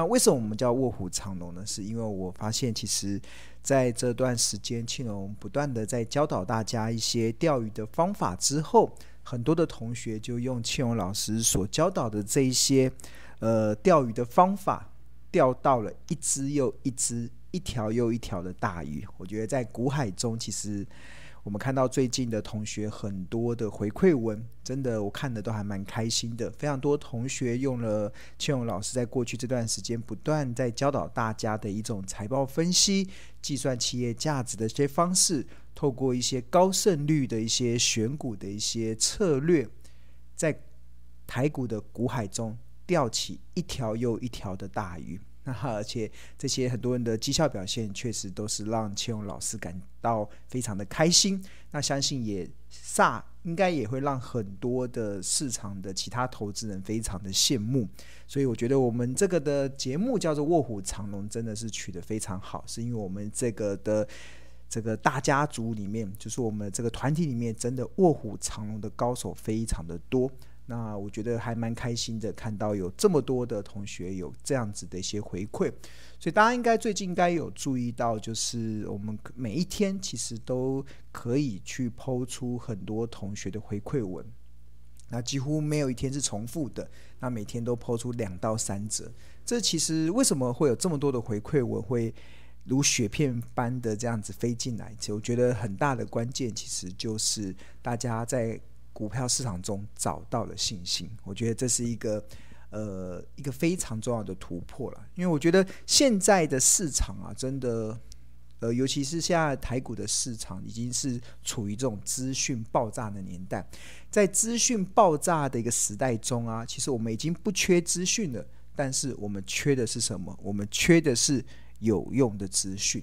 那为什么我们叫卧虎藏龙呢？是因为我发现，其实在这段时间，庆隆不断的在教导大家一些钓鱼的方法之后，很多的同学就用庆隆老师所教导的这一些呃钓鱼的方法，钓到了一只又一只、一条又一条的大鱼。我觉得在古海中，其实。我们看到最近的同学很多的回馈文，真的我看的都还蛮开心的。非常多同学用了庆勇老师在过去这段时间不断在教导大家的一种财报分析、计算企业价值的这些方式，透过一些高胜率的一些选股的一些策略，在台股的股海中钓起一条又一条的大鱼。而且这些很多人的绩效表现，确实都是让庆隆老师感到非常的开心。那相信也煞应该也会让很多的市场的其他投资人非常的羡慕。所以我觉得我们这个的节目叫做“卧虎藏龙”，真的是取得非常好，是因为我们这个的这个大家族里面，就是我们这个团体里面，真的卧虎藏龙的高手非常的多。那我觉得还蛮开心的，看到有这么多的同学有这样子的一些回馈，所以大家应该最近应该有注意到，就是我们每一天其实都可以去抛出很多同学的回馈文，那几乎没有一天是重复的，那每天都抛出两到三则。这其实为什么会有这么多的回馈文会如雪片般的这样子飞进来？我觉得很大的关键其实就是大家在。股票市场中找到了信心，我觉得这是一个呃一个非常重要的突破了。因为我觉得现在的市场啊，真的呃，尤其是现在台股的市场，已经是处于这种资讯爆炸的年代。在资讯爆炸的一个时代中啊，其实我们已经不缺资讯了，但是我们缺的是什么？我们缺的是有用的资讯。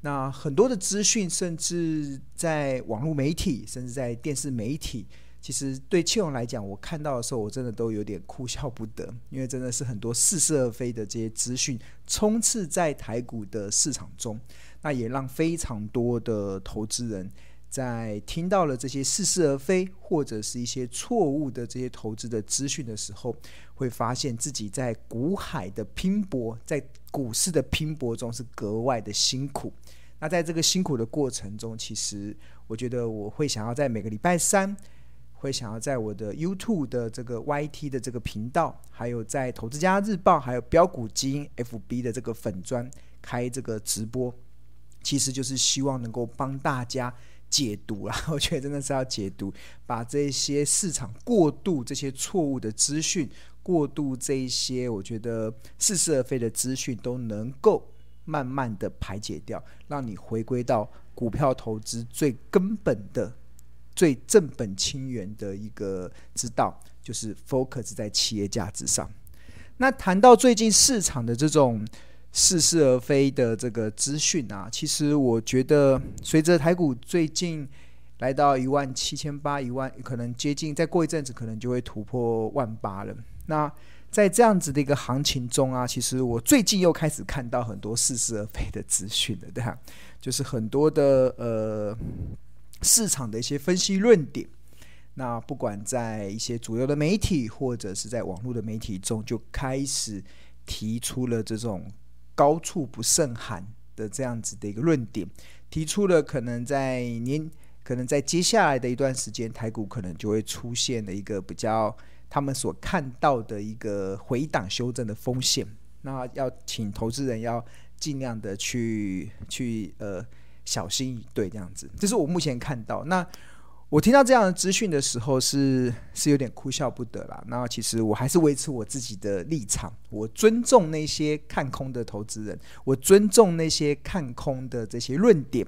那很多的资讯，甚至在网络媒体，甚至在电视媒体。其实对庆荣来讲，我看到的时候，我真的都有点哭笑不得，因为真的是很多似是而非的这些资讯充斥在台股的市场中，那也让非常多的投资人在听到了这些似是而非或者是一些错误的这些投资的资讯的时候，会发现自己在股海的拼搏，在股市的拼搏中是格外的辛苦。那在这个辛苦的过程中，其实我觉得我会想要在每个礼拜三。会想要在我的 YouTube 的这个 YT 的这个频道，还有在投资家日报，还有标股基因 FB 的这个粉砖开这个直播，其实就是希望能够帮大家解读啦，我觉得真的是要解读，把这些市场过度这些错误的资讯，过度这些我觉得似是而非的资讯，都能够慢慢的排解掉，让你回归到股票投资最根本的。最正本清源的一个之道，就是 focus 在企业价值上。那谈到最近市场的这种似是而非的这个资讯啊，其实我觉得随着台股最近来到一万七千八、一万，可能接近，再过一阵子可能就会突破万八了。那在这样子的一个行情中啊，其实我最近又开始看到很多似是而非的资讯了，对吧？就是很多的呃。市场的一些分析论点，那不管在一些主流的媒体或者是在网络的媒体中，就开始提出了这种高处不胜寒的这样子的一个论点，提出了可能在年，可能在接下来的一段时间，台股可能就会出现的一个比较他们所看到的一个回档修正的风险。那要请投资人要尽量的去去呃。小心以对，这样子，这是我目前看到。那我听到这样的资讯的时候是，是是有点哭笑不得啦。那其实我还是维持我自己的立场，我尊重那些看空的投资人，我尊重那些看空的这些论点。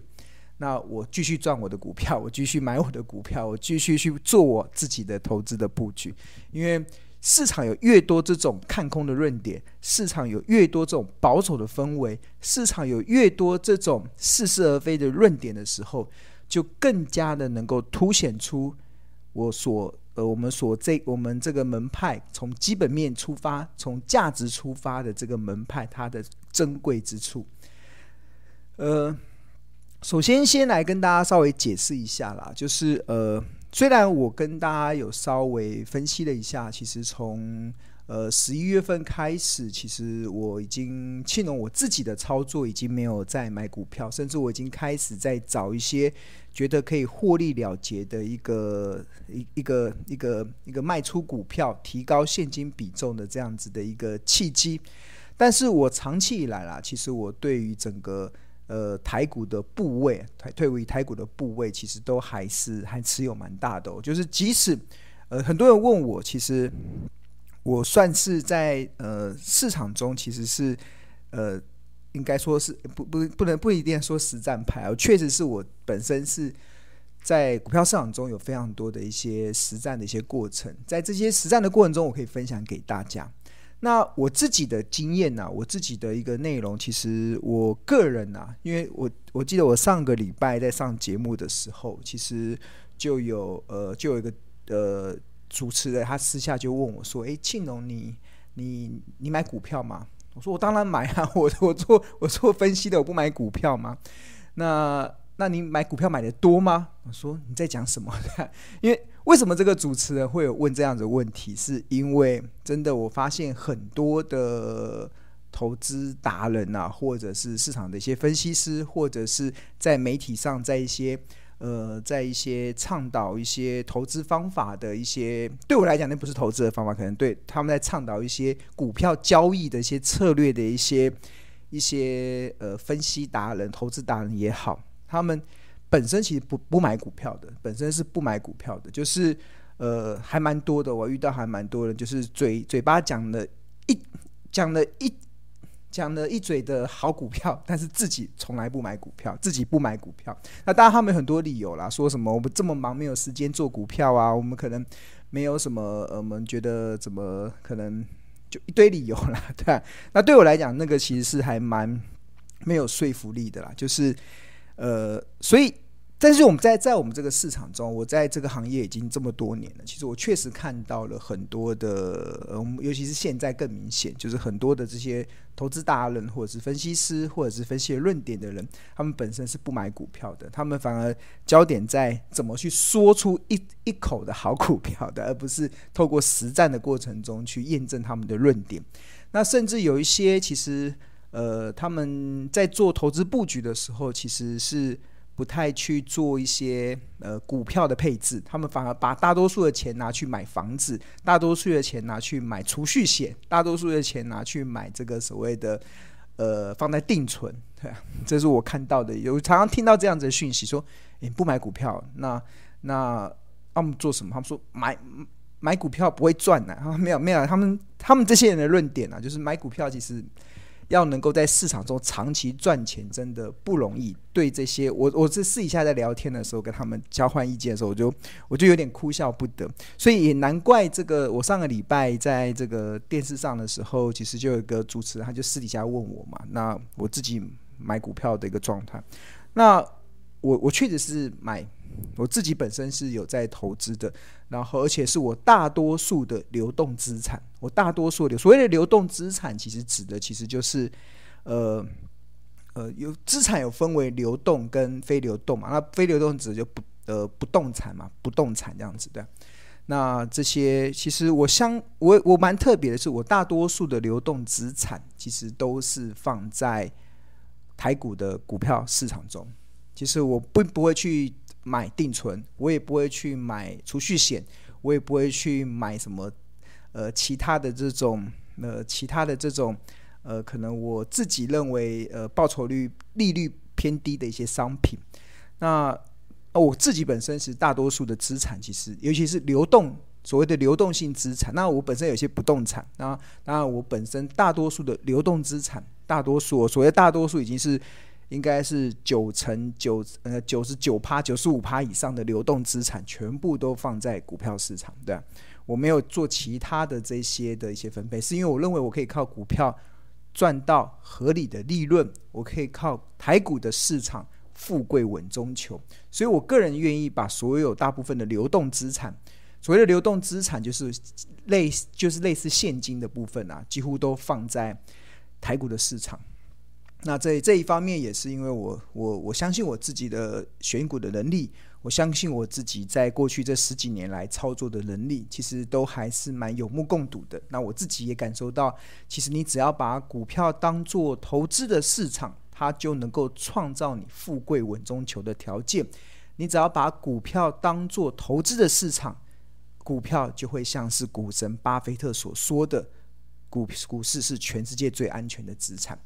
那我继续赚我的股票，我继续买我的股票，我继续去做我自己的投资的布局，因为。市场有越多这种看空的论点，市场有越多这种保守的氛围，市场有越多这种似是而非的论点的时候，就更加的能够凸显出我所呃我们所这我们这个门派从基本面出发，从价值出发的这个门派它的珍贵之处。呃，首先先来跟大家稍微解释一下啦，就是呃虽然我跟大家有稍微分析了一下，其实从呃十一月份开始，其实我已经庆隆我自己的操作已经没有再买股票，甚至我已经开始在找一些觉得可以获利了结的一个一一个一个一个卖出股票、提高现金比重的这样子的一个契机。但是我长期以来啦，其实我对于整个呃，台股的部位，台退位台股的部位，其实都还是还持有蛮大的哦。就是即使呃，很多人问我，其实我算是在呃市场中，其实是呃，应该说是不不不能不一定说实战派啊。确实是我本身是在股票市场中有非常多的一些实战的一些过程，在这些实战的过程中，我可以分享给大家。那我自己的经验呢、啊，我自己的一个内容，其实我个人呢、啊，因为我我记得我上个礼拜在上节目的时候，其实就有呃就有一个呃主持人，他私下就问我说：“诶，庆隆，你你你买股票吗？”我说：“我当然买啊，我我做我做分析的，我不买股票吗？”那那你买股票买的多吗？我说你在讲什么？因为为什么这个主持人会有问这样的问题？是因为真的我发现很多的投资达人啊，或者是市场的一些分析师，或者是在媒体上，在一些呃，在一些倡导一些投资方法的一些，对我来讲那不是投资的方法，可能对他们在倡导一些股票交易的一些策略的一些一些呃分析达人、投资达人也好。他们本身其实不不买股票的，本身是不买股票的，就是呃还蛮多的，我遇到还蛮多人，就是嘴嘴巴讲了一讲了一讲了一嘴的好股票，但是自己从来不买股票，自己不买股票。那当然他们有很多理由啦，说什么我们这么忙没有时间做股票啊，我们可能没有什么，我们觉得怎么可能就一堆理由啦，对啊。那对我来讲，那个其实是还蛮没有说服力的啦，就是。呃，所以，但是我们在在我们这个市场中，我在这个行业已经这么多年了。其实我确实看到了很多的，呃，尤其是现在更明显，就是很多的这些投资达人，或者是分析师，或者是分析论点的人，他们本身是不买股票的，他们反而焦点在怎么去说出一一口的好股票的，而不是透过实战的过程中去验证他们的论点。那甚至有一些其实。呃，他们在做投资布局的时候，其实是不太去做一些呃股票的配置，他们反而把大多数的钱拿去买房子，大多数的钱拿去买储蓄险，大多数的钱拿去买这个所谓的呃放在定存，对啊，这是我看到的，有常常听到这样子的讯息，说你不买股票，那那他们做什么？他们说买买股票不会赚的啊，没有没有，他们他们这些人的论点啊，就是买股票其实。要能够在市场中长期赚钱，真的不容易。对这些，我我是私底下在聊天的时候，跟他们交换意见的时候，我就我就有点哭笑不得。所以也难怪这个，我上个礼拜在这个电视上的时候，其实就有一个主持人，他就私底下问我嘛，那我自己买股票的一个状态。那我我确实是买。我自己本身是有在投资的，然后而且是我大多数的流动资产。我大多数的所谓的流动资产，其实指的其实就是，呃呃，有资产有分为流动跟非流动嘛。那非流动指的就不呃不动产嘛，不动产这样子的。那这些其实我相我我蛮特别的是，我大多数的流动资产其实都是放在台股的股票市场中。其实我不不会去。买定存，我也不会去买储蓄险，我也不会去买什么呃其他的这种呃其他的这种呃可能我自己认为呃报酬率利率偏低的一些商品。那、我自己本身是大多数的资产，其实尤其是流动所谓的流动性资产。那我本身有些不动产，那当然我本身大多数的流动资产，大多数所谓大多数已经是。应该是九成九呃九十九趴九十五趴以上的流动资产全部都放在股票市场，对，我没有做其他的这些的一些分配，是因为我认为我可以靠股票赚到合理的利润，我可以靠台股的市场富贵稳中求，所以我个人愿意把所有大部分的流动资产，所谓的流动资产就是类就是类似现金的部分啊，几乎都放在台股的市场。那这这一方面也是因为我我我相信我自己的选股的能力，我相信我自己在过去这十几年来操作的能力，其实都还是蛮有目共睹的。那我自己也感受到，其实你只要把股票当做投资的市场，它就能够创造你富贵稳中求的条件。你只要把股票当做投资的市场，股票就会像是股神巴菲特所说的。股股市是全世界最安全的资产。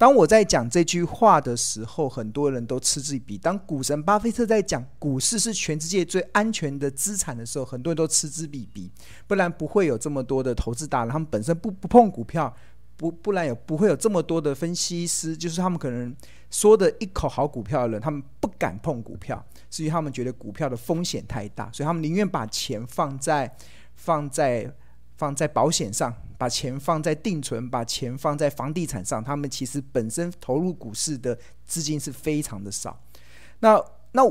当我在讲这句话的时候，很多人都嗤之以鼻。当股神巴菲特在讲股市是全世界最安全的资产的时候，很多人都嗤之以鼻。不然不会有这么多的投资达人，他们本身不不碰股票，不不然有不会有这么多的分析师，就是他们可能说的一口好股票的人，他们不敢碰股票，是因为他们觉得股票的风险太大，所以他们宁愿把钱放在放在放在保险上。把钱放在定存，把钱放在房地产上，他们其实本身投入股市的资金是非常的少。那那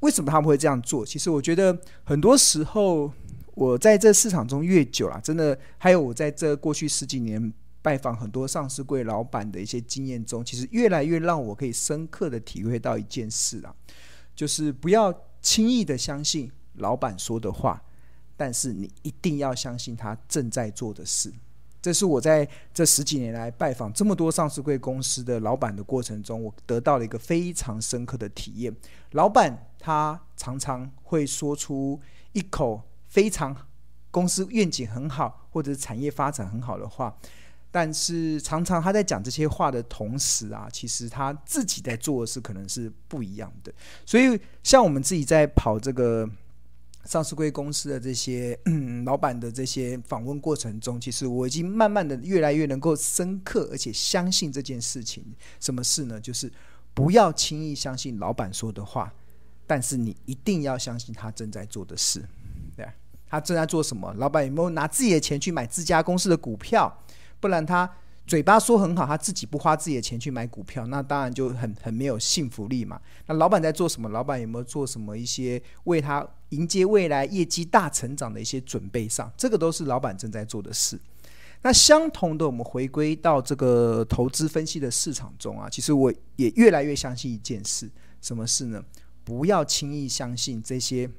为什么他们会这样做？其实我觉得很多时候我在这市场中越久了，真的还有我在这过去十几年拜访很多上市柜老板的一些经验中，其实越来越让我可以深刻的体会到一件事啊，就是不要轻易的相信老板说的话。但是你一定要相信他正在做的事，这是我在这十几年来拜访这么多上市贵公司的老板的过程中，我得到了一个非常深刻的体验。老板他常常会说出一口非常公司愿景很好或者产业发展很好的话，但是常常他在讲这些话的同时啊，其实他自己在做的事可能是不一样的。所以像我们自己在跑这个。上市柜公司的这些、老板的这些访问过程中，其实我已经慢慢的越来越能够深刻而且相信这件事情。什么事呢？就是不要轻易相信老板说的话，但是你一定要相信他正在做的事。对，他正在做什么？老板有没有拿自己的钱去买自家公司的股票？不然他。嘴巴说很好，他自己不花自己的钱去买股票，那当然就很很没有信服力嘛。那老板在做什么？老板有没有做什么一些为他迎接未来业绩大成长的一些准备上？这个都是老板正在做的事。那相同的，我们回归到这个投资分析的市场中啊，其实我也越来越相信一件事，什么事呢？不要轻易相信这些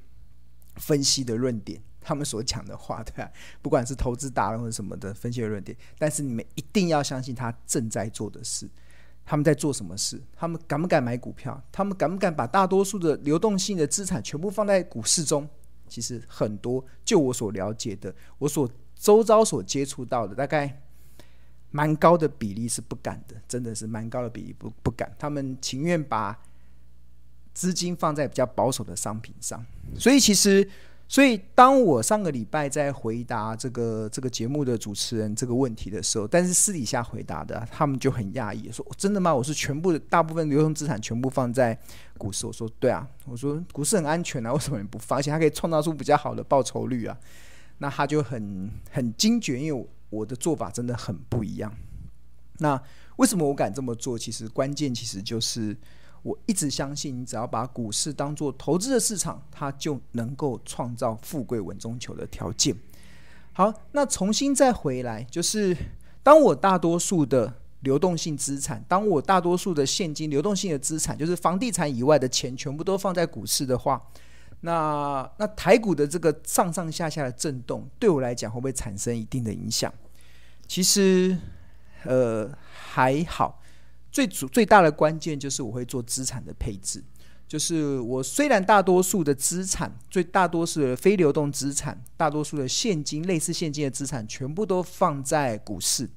分析的论点。他们所讲的话，对吧？不管是投资达人或者什么的分析的论点，但是你们一定要相信他正在做的事。他们在做什么事？他们敢不敢买股票？他们敢不敢把大多数的流动性的资产全部放在股市中？其实很多，就我所了解的，我所周遭所接触到的，大概蛮高的比例是不敢的，真的是蛮高的比例不不敢。他们情愿把资金放在比较保守的商品上。所以其实。所以，当我上个礼拜在回答这个这个节目的主持人这个问题的时候，但是私底下回答的，他们就很讶异，说：“真的吗？我是全部的大部分流动资产全部放在股市。”我说：“对啊，我说股市很安全啊，为什么你不放？而且它可以创造出比较好的报酬率啊。”那他就很很惊觉，因为我的做法真的很不一样。那为什么我敢这么做？其实关键其实就是。我一直相信，你只要把股市当做投资的市场，它就能够创造富贵稳中求的条件。好，那重新再回来，就是当我大多数的流动性资产，当我大多数的现金流动性的资产，就是房地产以外的钱，全部都放在股市的话，那那台股的这个上上下下的震动，对我来讲会不会产生一定的影响？其实，呃，还好。最主最大的关键就是我会做资产的配置，就是我虽然大多数的资产，最大多数的非流动资产，大多数的现金，类似现金的资产，全部都放在股市。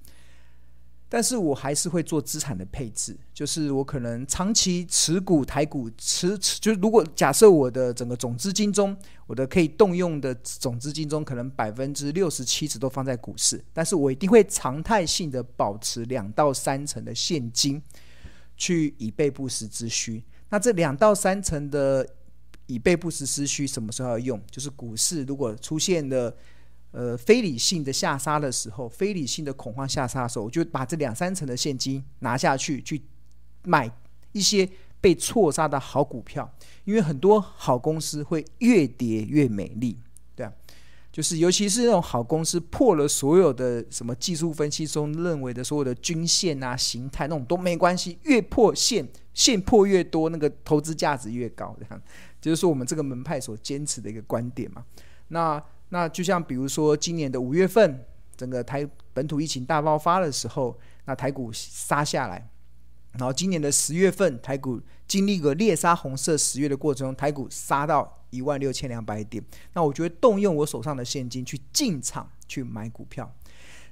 但是我还是会做资产的配置，就是我可能长期持股台股持持，就如果假设我的整个总资金中，我的可以动用的总资金中，可能百分之六十七十都放在股市，但是我一定会常态性的保持两到三成的现金，去以备不时之需。那这两到三成的以备不时之需什么时候要用？就是股市如果出现了。呃，非理性的下杀的时候，非理性的恐慌下杀的时候，我就把这两三成的现金拿下去，去买一些被错杀的好股票，因为很多好公司会越跌越美丽，对啊。就是尤其是那种好公司破了所有的什么技术分析中认为的所有的均线啊、形态那种都没关系，越破线线破越多，那个投资价值越高，这样就是说我们这个门派所坚持的一个观点嘛。那那就像比如说今年的五月份，整个台本土疫情大爆发的时候，那台股杀下来，然后今年的十月份，台股经历个猎杀红色十月的过程中，台股杀到。一万六千两百点，那我觉得动用我手上的现金去进场去买股票，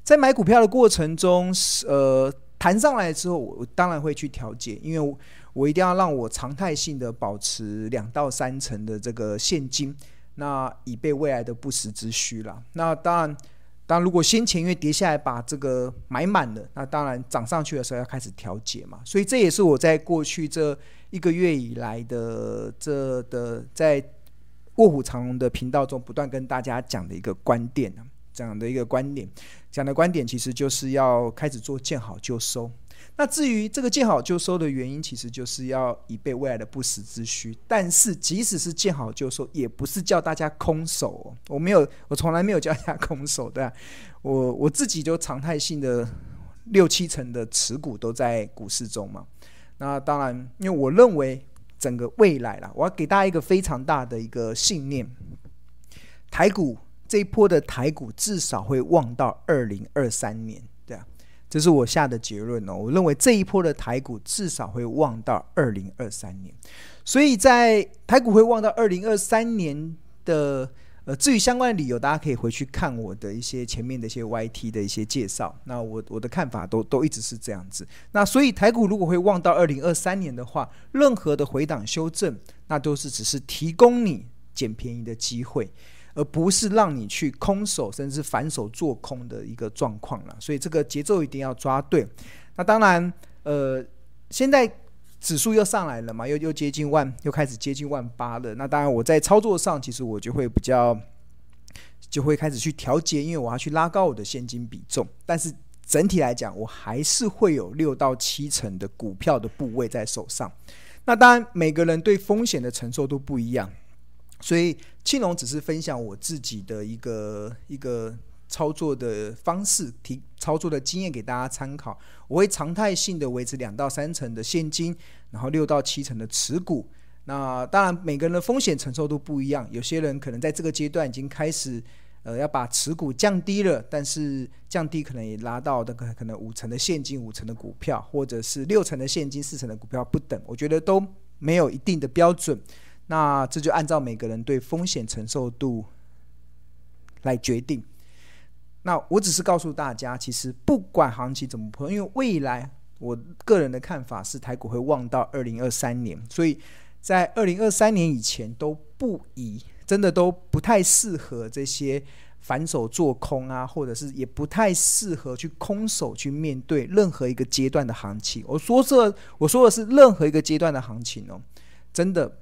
在买股票的过程中，呃，弹上来之后，我当然会去调节，因为我，我一定要让我常态性的保持两到三成的这个现金，那以备未来的不时之需啦。那当然，当如果先前因为跌下来把这个买满了，那当然涨上去的时候要开始调节嘛。所以这也是我在过去这一个月以来的这的在。卧虎藏龙的频道中不断跟大家讲的一个观点，讲的一个观点，讲的观点其实就是要开始做见好就收。那至于这个见好就收的原因，其实就是要以备未来的不时之需。但是即使是见好就收，也不是叫大家空手哦。我没有，我从来没有叫大家空手的。我我自己就常态性的六七成的持股都在股市中嘛。那当然，因为我认为。整个未来啦，我要给大家一个非常大的一个信念：台股这一波的台股至少会旺到二零二三年，这是我下的结论哦。我认为这一波的台股至少会旺到二零二三年，所以在台股会旺到二零二三年的。呃，至于相关的理由，大家可以回去看我的一些前面的一些 YT 的一些介绍。那我我的看法都都一直是这样子。那所以台股如果会旺到二零二三年的话，任何的回档修正，那都是只是提供你捡便宜的机会，而不是让你去空手甚至反手做空的一个状况了。所以这个节奏一定要抓对。那当然，呃，现在。指数又上来了嘛，又又接近万，又开始接近万八了。那当然，我在操作上其实我就会比较，就会开始去调节，因为我要去拉高我的现金比重。但是整体来讲，我还是会有六到七成的股票的部位在手上。那当然，每个人对风险的承受都不一样，所以庆龙只是分享我自己的一个一个。操作的方式，提操作的经验给大家参考。我会常态性的维持两到三成的现金，然后六到七成的持股。那当然，每个人的风险承受度不一样。有些人可能在这个阶段已经开始，呃，要把持股降低了，但是降低可能也拉到那个可能五成的现金、五成的股票，或者是六成的现金、四成的股票不等。我觉得都没有一定的标准。那这就按照每个人对风险承受度来决定。那我只是告诉大家，其实不管行情怎么破，因为未来我个人的看法是台股会旺到二零二三年，所以在二零二三年以前都不宜，真的都不太适合这些反手做空啊，或者是也不太适合去空手去面对任何一个阶段的行情。我说这，我说的是任何一个阶段的行情哦，真的，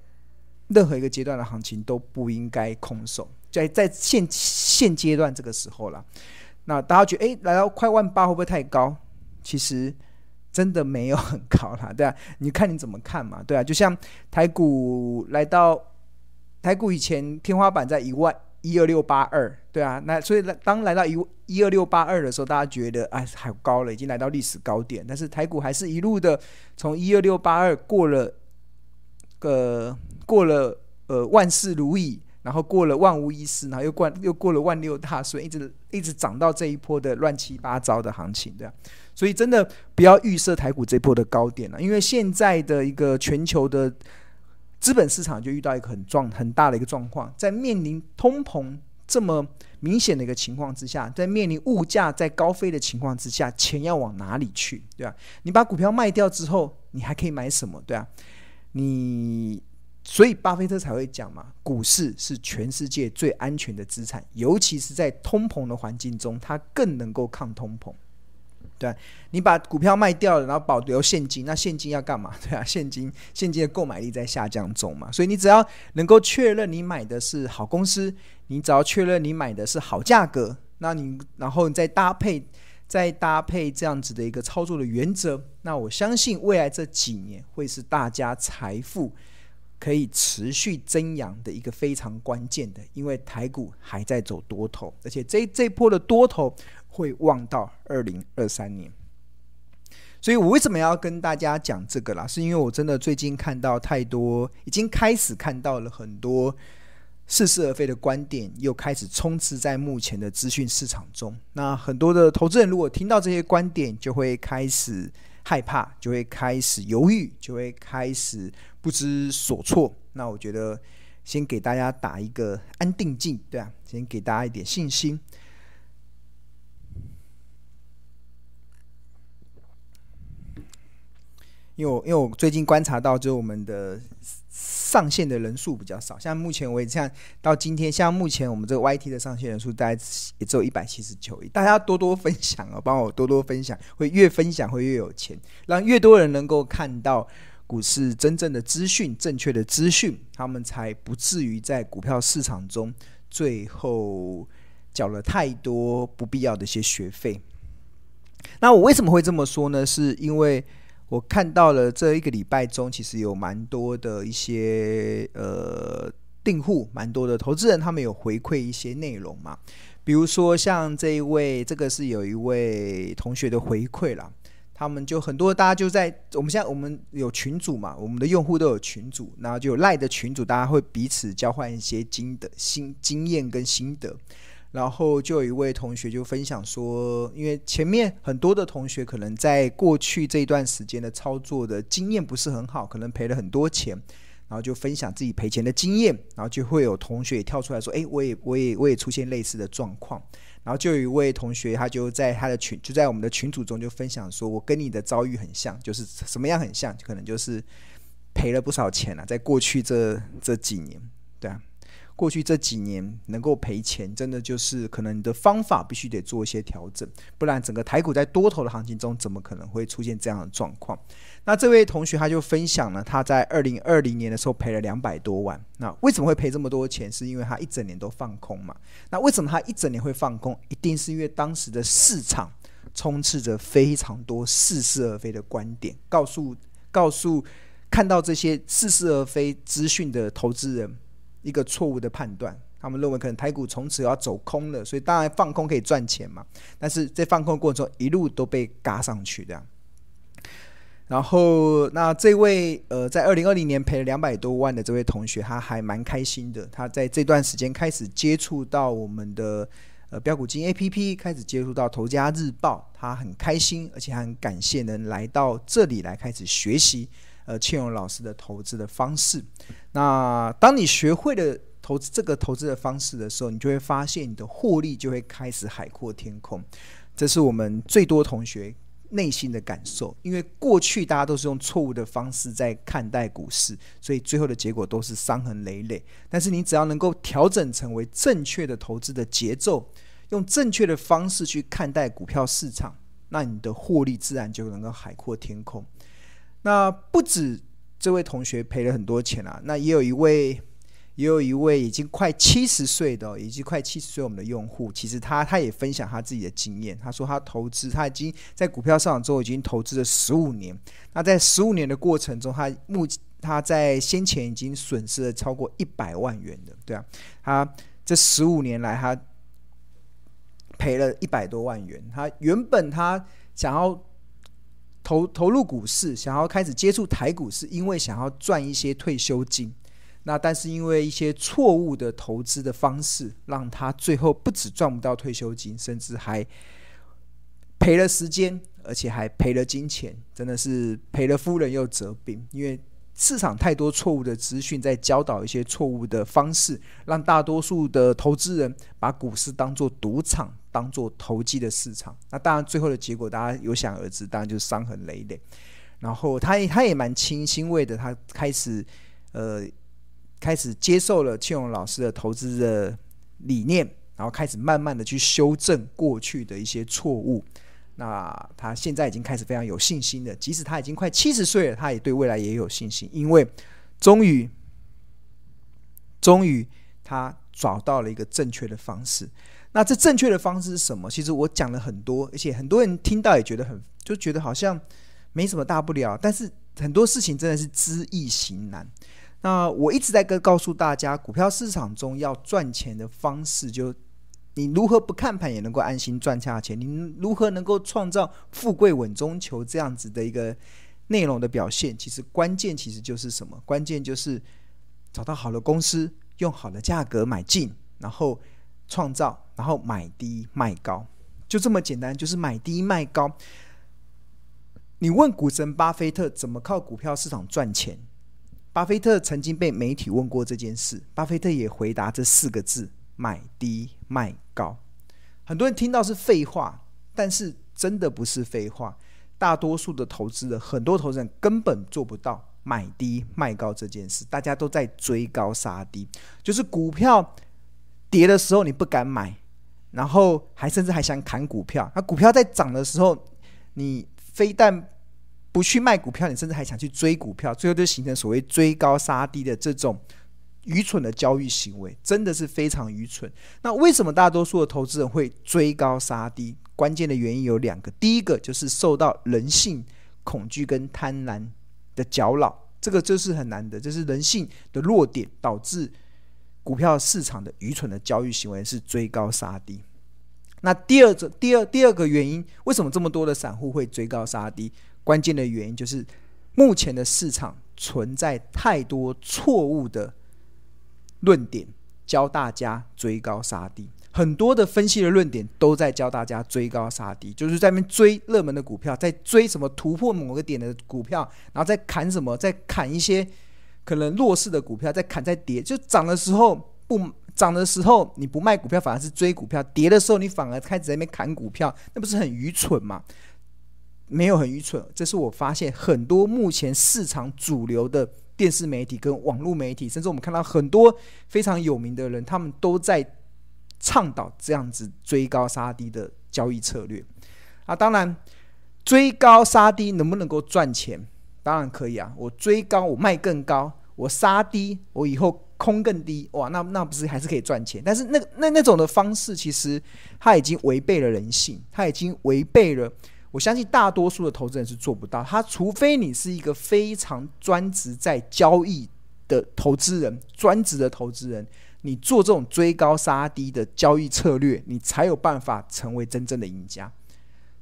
任何一个阶段的行情都不应该空手。在在现现阶段这个时候了，那大家觉得哎，来到快万八会不会太高？其实真的没有很高啦，对啊，你看你怎么看嘛，对啊，就像台股来到台股以前天花板在一万一二六八二，对啊，那所以当来到一一二六八二的时候，大家觉得哎，好高了，已经来到历史高点，但是台股还是一路的从一二六八二过了、呃、过了呃万事如意。然后过了万无一失，然后又过又过了万六大顺，一直一直涨到这一波的乱七八糟的行情，对啊，所以真的不要预设台股这波的高点了，因为现在的一个全球的资本市场就遇到一个很状很大的一个状况，在面临通膨这么明显的一个情况之下，在面临物价在高飞的情况之下，钱要往哪里去？对啊，你把股票卖掉之后，你还可以买什么？对啊，你。所以巴菲特才会讲嘛，股市是全世界最安全的资产，尤其是在通膨的环境中，它更能够抗通膨。对，你把股票卖掉了，然后保留现金，那现金要干嘛？对啊，现金现金的购买力在下降中嘛。所以你只要能够确认你买的是好公司，你只要确认你买的是好价格，那你然后你再搭配再搭配这样子的一个操作的原则，那我相信未来这几年会是大家财富。可以持续增扬的一个非常关键的，因为台股还在走多头，而且这这波的多头会望到二零二三年。所以我为什么要跟大家讲这个啦？是因为我真的最近看到太多，已经开始看到了很多似是而非的观点，又开始充斥在目前的资讯市场中。那很多的投资人如果听到这些观点，就会开始害怕，就会开始犹豫，就会开始不知所措。那我觉得先给大家打一个安定剂，对啊，先给大家一点信心。因为我因为我最近观察到，就是我们的上线的人数比较少，像目前为止，像到今天，像目前我们这个 YT 的上线人数大概也只有一百七十九亿。大家多多分享哦，帮我多多分享，会越分享会越有钱，让越多人能够看到股市真正的资讯、正确的资讯，他们才不至于在股票市场中最后缴了太多不必要的一些学费。那我为什么会这么说呢？是因为。我看到了这一个礼拜中，其实有蛮多的一些呃订户，蛮多的投资人，他们有回馈一些内容嘛。比如说像这一位，这个是有一位同学的回馈啦，他们就很多，大家就在我们现在我们有群组嘛，我们的用户都有群组，然后就有赖的群组，大家会彼此交换一些经的心经验跟心得。然后就有一位同学就分享说，因为前面很多的同学可能在过去这一段时间的操作的经验不是很好，可能赔了很多钱，然后就分享自己赔钱的经验，然后就会有同学也跳出来说，哎，我也我也我也出现类似的状况，然后就有一位同学他就在他的群就在我们的群组中就分享说，我跟你的遭遇很像，就是什么样很像，可能就是赔了不少钱啊，在过去这这几年，对啊。过去这几年能够赔钱，真的就是可能你的方法必须得做一些调整，不然整个台股在多头的行情中，怎么可能会出现这样的状况？那这位同学他就分享了他在二零二零年的时候赔了两百多万。那为什么会赔这么多钱？是因为他一整年都放空嘛？那为什么他一整年会放空？一定是因为当时的市场充斥着非常多似是而非的观点，告诉告诉看到这些似是而非资讯的投资人。一个错误的判断，他们认为可能台股从此要走空了，所以当然放空可以赚钱嘛。但是在放空过程中，一路都被嘎上去这样。然后，那这位呃，在二零二零年赔了两百多万的这位同学，他还蛮开心的。他在这段时间开始接触到我们的呃标股金 APP，开始接触到投家日报，他很开心，而且很感谢能来到这里来开始学习。呃，庆荣老师的投资的方式。那当你学会了投资这个投资的方式的时候，你就会发现你的获利就会开始海阔天空。这是我们最多同学内心的感受，因为过去大家都是用错误的方式在看待股市，所以最后的结果都是伤痕累累。但是你只要能够调整成为正确的投资的节奏，用正确的方式去看待股票市场，那你的获利自然就能够海阔天空。那不止这位同学赔了很多钱啊，那也有一位，也有一位已经快七十岁的，已经快七十岁我们的用户，其实他他也分享他自己的经验。他说他投资，他已经在股票市场中已经投资了十五年。那在十五年的过程中，他目他在先前已经损失了超过一百万元的，对啊，他这十五年来他赔了一百多万元。他原本他想要。投投入股市，想要开始接触台股，是因为想要赚一些退休金。那但是因为一些错误的投资的方式，让他最后不止赚不到退休金，甚至还赔了时间，而且还赔了金钱，真的是赔了夫人又折兵。因为市场太多错误的资讯，在教导一些错误的方式，让大多数的投资人把股市当作赌场，当做投机的市场。那当然，最后的结果大家有想而知，当然就是伤痕累累。然后他也他也蛮轻欣慰的，他开始呃开始接受了庆荣老师的投资的理念，然后开始慢慢的去修正过去的一些错误。那他现在已经开始非常有信心了，即使他已经快七十岁了，他也对未来也有信心，因为终于，终于他找到了一个正确的方式。那这正确的方式是什么？其实我讲了很多，而且很多人听到也觉得很，就觉得好像没什么大不了。但是很多事情真的是知易行难。那我一直在跟告诉大家，股票市场中要赚钱的方式，就你如何不看盘也能够安心赚下钱，你如何能够创造富贵稳中求这样子的一个内容的表现，其实关键其实就是什么？关键就是找到好的公司，用好的价格买进，然后创造，然后买低卖高，就这么简单，就是买低卖高。你问股神巴菲特怎么靠股票市场赚钱？巴菲特曾经被媒体问过这件事，巴菲特也回答这四个字：买低卖高。很多人听到是废话，但是真的不是废话。大多数的投资人，很多投资人根本做不到买低卖高这件事。大家都在追高杀低，就是股票跌的时候你不敢买，然后还甚至还想砍股票。那股票在涨的时候，你。非但不去卖股票，你甚至还想去追股票，最后就形成所谓追高杀低的这种愚蠢的交易行为，真的是非常愚蠢。那为什么大多数的投资人会追高杀低？关键的原因有两个，第一个就是受到人性恐惧跟贪婪的搅扰，这个就是很难的，就是人性的弱点导致股票市场的愚蠢的交易行为是追高杀低。那第二个、第二、第二个原因，为什么这么多的散户会追高杀低？关键的原因就是，目前的市场存在太多错误的论点，教大家追高杀低。很多的分析的论点都在教大家追高杀低，就是在那边追热门的股票，在追什么突破某个点的股票，然后再砍什么，再砍一些可能弱势的股票，在砍在跌，就涨的时候不。涨的时候你不卖股票，反而是追股票；跌的时候你反而开始在那边砍股票，那不是很愚蠢吗？没有很愚蠢，这是我发现很多目前市场主流的电视媒体跟网络媒体，甚至我们看到很多非常有名的人，他们都在倡导这样子追高杀低的交易策略。啊，当然追高杀低能不能够赚钱？当然可以啊！我追高，我卖更高；我杀低，我以后。空更低哇，那那不是还是可以赚钱？但是那那那种的方式，其实它已经违背了人性，它已经违背了。我相信大多数的投资人是做不到。他除非你是一个非常专职在交易的投资人，专职的投资人，你做这种追高杀低的交易策略，你才有办法成为真正的赢家。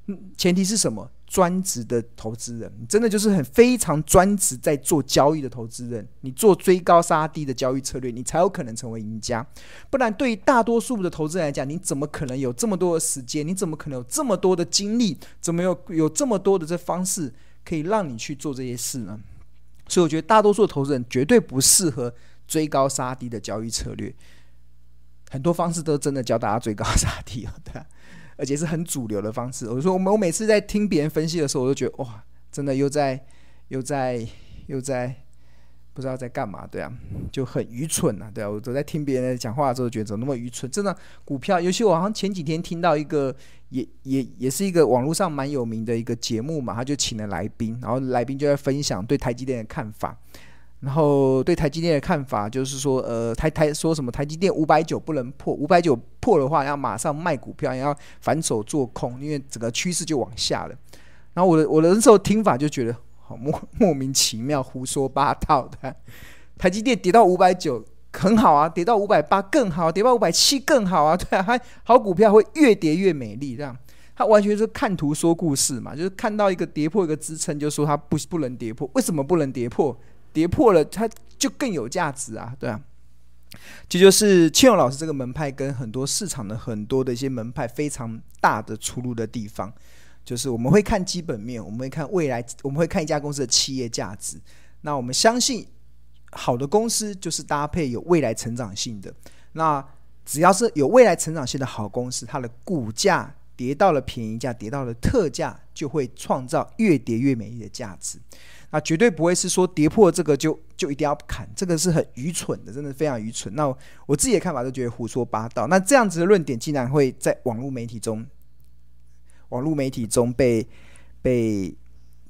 嗯，前提是什么？专职的投资人，你真的就是很非常专职在做交易的投资人。你做追高杀低的交易策略，你才有可能成为赢家。不然，对于大多数的投资人来讲，你怎么可能有这么多的时间？你怎么可能有这么多的精力？怎么有有这么多的这方式可以让你去做这些事呢？所以，我觉得大多数的投资人绝对不适合追高杀低的交易策略。很多方式都真的教大家追高杀低了，对。而且是很主流的方式。我说，我我每次在听别人分析的时候，我都觉得哇，真的又在又在又在不知道在干嘛，对啊，就很愚蠢啊，对啊。我都在听别人讲话的时候，觉得怎么那么愚蠢？真的，股票，尤其我好像前几天听到一个，也也也是一个网络上蛮有名的一个节目嘛，他就请了来宾，然后来宾就在分享对台积电的看法。然后对台积电的看法就是说，呃，台台说什么台积电五百九不能破，五百九破的话要马上卖股票，要反手做空，因为整个趋势就往下了。然后我的我的那时候听法就觉得好莫莫名其妙，胡说八道的。台积电跌到五百九很好啊，跌到五百八更好，跌到五百七更好啊，对啊，还好股票会越跌越美丽，这样。他完全是看图说故事嘛，就是看到一个跌破一个支撑，就说它不不能跌破，为什么不能跌破？跌破了，它就更有价值啊，对啊，这就，是庆荣老师这个门派跟很多市场的很多的一些门派非常大的出入的地方，就是我们会看基本面，我们会看未来，我们会看一家公司的企业价值。那我们相信，好的公司就是搭配有未来成长性的。那只要是有未来成长性的好公司，它的股价跌到了便宜价，跌到了特价，就会创造越跌越美丽的价值。那绝对不会是说跌破这个就就一定要砍，这个是很愚蠢的，真的非常愚蠢。那我自己的看法都觉得胡说八道。那这样子的论点竟然会在网络媒体中，网络媒体中被被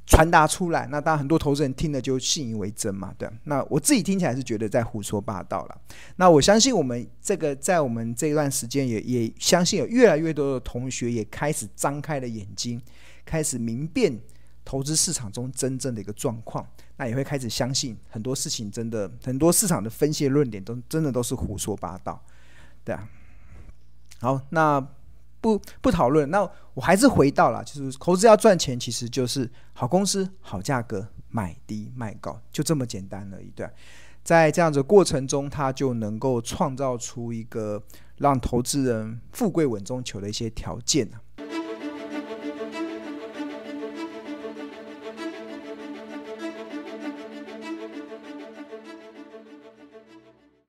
传达出来，那当然很多投资人听了就信以为真嘛，对。那我自己听起来是觉得在胡说八道了。那我相信我们这个在我们这一段时间也也相信有越来越多的同学也开始张开了眼睛，开始明辨。投资市场中真正的一个状况，那也会开始相信很多事情真的很多市场的分析论点都真的都是胡说八道，对啊。好，那不不讨论，那我还是回到了，就是投资要赚钱，其实就是好公司、好价格，买低卖高，就这么简单而已，对啊。在这样子过程中，它就能够创造出一个让投资人富贵稳中求的一些条件啊。